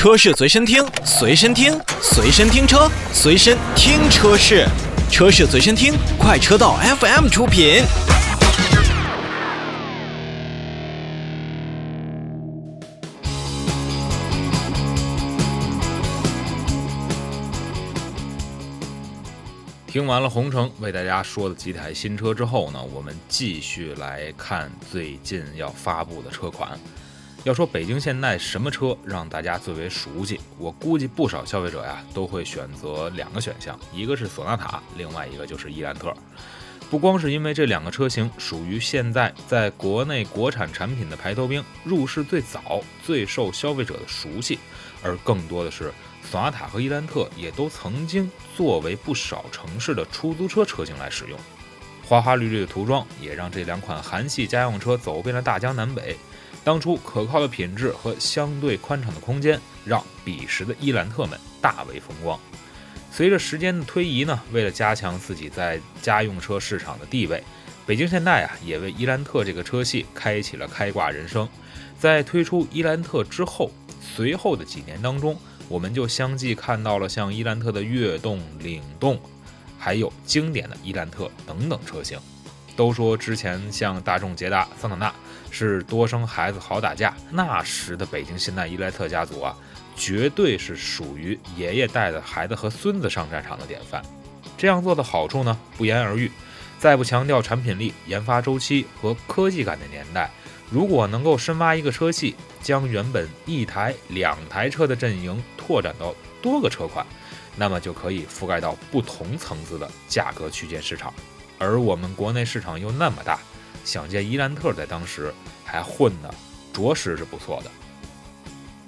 车市随身听，随身听，随身听车，随身听车市，车市随身听，快车道 FM 出品。听完了红城为大家说的几台新车之后呢，我们继续来看最近要发布的车款。要说北京现代什么车让大家最为熟悉，我估计不少消费者呀都会选择两个选项，一个是索纳塔，另外一个就是伊兰特。不光是因为这两个车型属于现在在国内国产产品的排头兵，入市最早、最受消费者的熟悉，而更多的是索纳塔和伊兰特也都曾经作为不少城市的出租车车型来使用。花花绿绿的涂装也让这两款韩系家用车走遍了大江南北。当初可靠的品质和相对宽敞的空间，让彼时的伊兰特们大为风光。随着时间的推移呢，为了加强自己在家用车市场的地位，北京现代啊也为伊兰特这个车系开启了开挂人生。在推出伊兰特之后，随后的几年当中，我们就相继看到了像伊兰特的悦动、领动，还有经典的伊兰特等等车型。都说之前像大众捷达、桑塔纳是多生孩子好打架，那时的北京现代伊莱特家族啊，绝对是属于爷爷带着孩子和孙子上战场的典范。这样做的好处呢，不言而喻。在不强调产品力、研发周期和科技感的年代，如果能够深挖一个车系，将原本一台、两台车的阵营拓展到多个车款，那么就可以覆盖到不同层次的价格区间市场。而我们国内市场又那么大，想见伊兰特在当时还混的着实是不错的。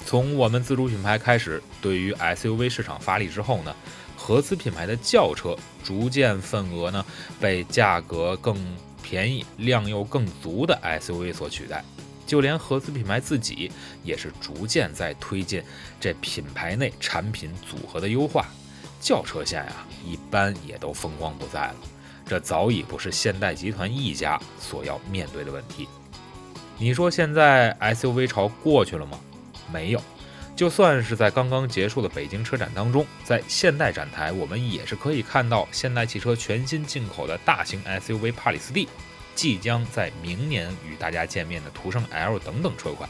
从我们自主品牌开始，对于 SUV 市场发力之后呢，合资品牌的轿车逐渐份额呢被价格更便宜、量又更足的 SUV 所取代。就连合资品牌自己也是逐渐在推进这品牌内产品组合的优化，轿车线啊一般也都风光不再了。这早已不是现代集团一家所要面对的问题。你说现在 SUV 潮过去了吗？没有。就算是在刚刚结束的北京车展当中，在现代展台，我们也是可以看到现代汽车全新进口的大型 SUV 帕里斯蒂，即将在明年与大家见面的途胜 L 等等车款。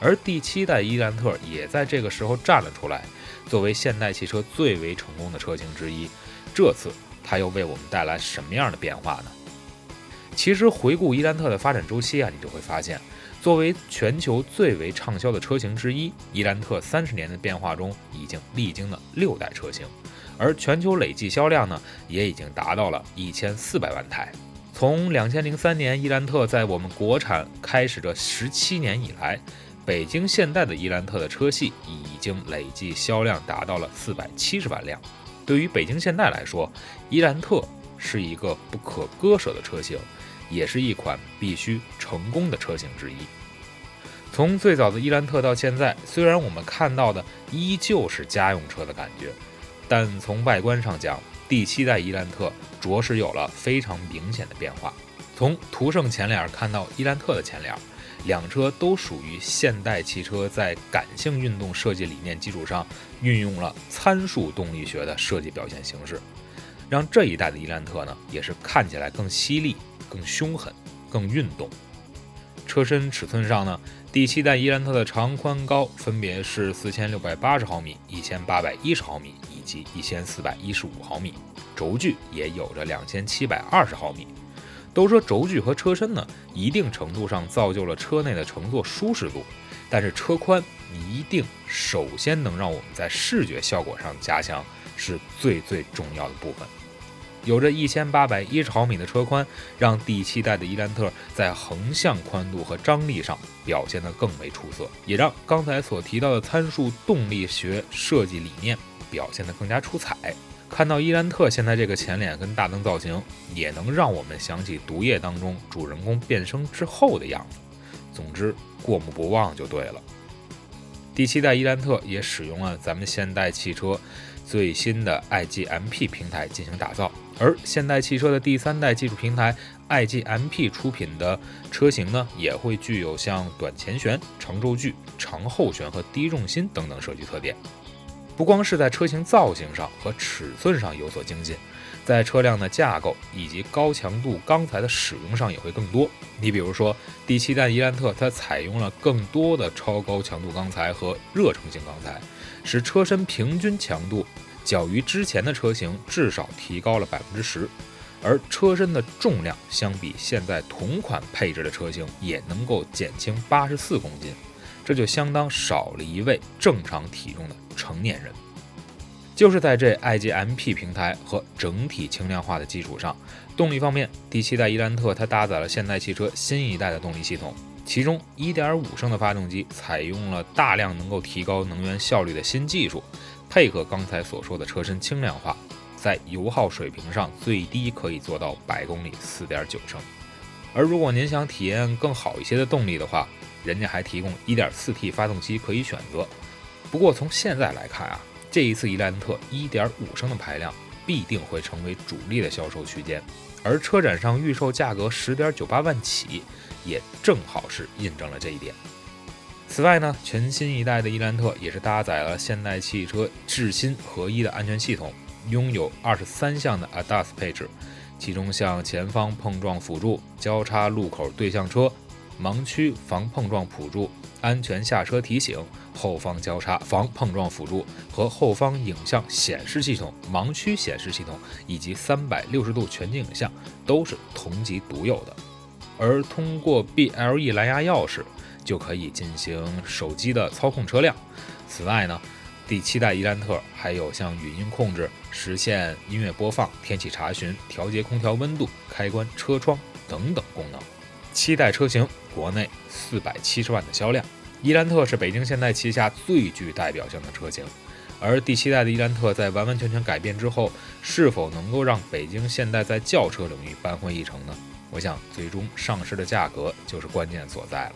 而第七代伊兰特也在这个时候站了出来，作为现代汽车最为成功的车型之一。这次。它又为我们带来什么样的变化呢？其实回顾伊兰特的发展周期啊，你就会发现，作为全球最为畅销的车型之一，伊兰特三十年的变化中已经历经了六代车型，而全球累计销量呢，也已经达到了一千四百万台。从两千零三年伊兰特在我们国产开始这十七年以来，北京现代的伊兰特的车系已经累计销量达到了四百七十万辆。对于北京现代来说，伊兰特是一个不可割舍的车型，也是一款必须成功的车型之一。从最早的伊兰特到现在，虽然我们看到的依旧是家用车的感觉，但从外观上讲，第七代伊兰特着实有了非常明显的变化。从途胜前脸看到伊兰特的前脸。两车都属于现代汽车在感性运动设计理念基础上，运用了参数动力学的设计表现形式，让这一代的伊兰特呢，也是看起来更犀利、更凶狠、更运动。车身尺寸上呢，第七代伊兰特的长宽高分别是四千六百八十毫米、一千八百一十毫米以及一千四百一十五毫米，轴距也有着两千七百二十毫米。都说轴距和车身呢，一定程度上造就了车内的乘坐舒适度，但是车宽一定首先能让我们在视觉效果上加强，是最最重要的部分。有着一千八百一十毫米的车宽，让第七代的伊兰特在横向宽度和张力上表现得更为出色，也让刚才所提到的参数动力学设计理念表现得更加出彩。看到伊兰特现在这个前脸跟大灯造型，也能让我们想起《毒液》当中主人公变身之后的样子。总之，过目不忘就对了。第七代伊兰特也使用了咱们现代汽车最新的 iGMP 平台进行打造，而现代汽车的第三代技术平台 iGMP 出品的车型呢，也会具有像短前悬、长轴距、长后悬和低重心等等设计特点。不光是在车型造型上和尺寸上有所精进，在车辆的架构以及高强度钢材的使用上也会更多。你比如说，第七代伊兰特它采用了更多的超高强度钢材和热成型钢材，使车身平均强度。较于之前的车型至少提高了百分之十，而车身的重量相比现在同款配置的车型也能够减轻八十四公斤，这就相当少了一位正常体重的成年人。就是在这 iGMP 平台和整体轻量化的基础上，动力方面，第七代伊兰特它搭载了现代汽车新一代的动力系统，其中1.5升的发动机采用了大量能够提高能源效率的新技术。配合刚才所说的车身轻量化，在油耗水平上最低可以做到百公里四点九升。而如果您想体验更好一些的动力的话，人家还提供一点四 T 发动机可以选择。不过从现在来看啊，这一次伊兰特一点五升的排量必定会成为主力的销售区间，而车展上预售价格十点九八万起，也正好是印证了这一点。此外呢，全新一代的伊兰特也是搭载了现代汽车智新合一的安全系统，拥有二十三项的 ADAS 配置，其中像前方碰撞辅助、交叉路口对向车、盲区防碰撞辅助、安全下车提醒、后方交叉防碰撞辅助和后方影像显示系统、盲区显示系统以及三百六十度全景影像都是同级独有的，而通过 BLE 蓝牙钥匙。就可以进行手机的操控车辆。此外呢，第七代伊兰特还有像语音控制、实现音乐播放、天气查询、调节空调温度、开关车窗等等功能。七代车型国内四百七十万的销量，伊兰特是北京现代旗下最具代表性的车型。而第七代的伊兰特在完完全全改变之后，是否能够让北京现代在轿车领域扳回一城呢？我想，最终上市的价格就是关键所在了。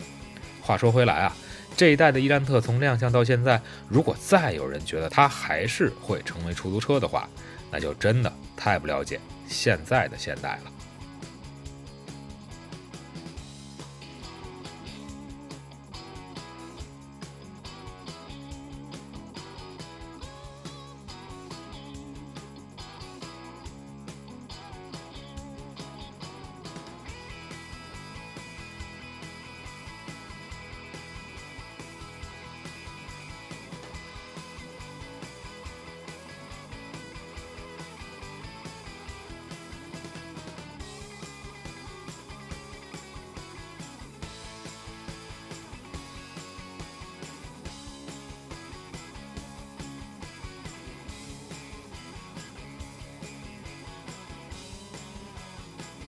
话说回来啊，这一代的伊兰特从亮相到现在，如果再有人觉得它还是会成为出租车的话，那就真的太不了解现在的现代了。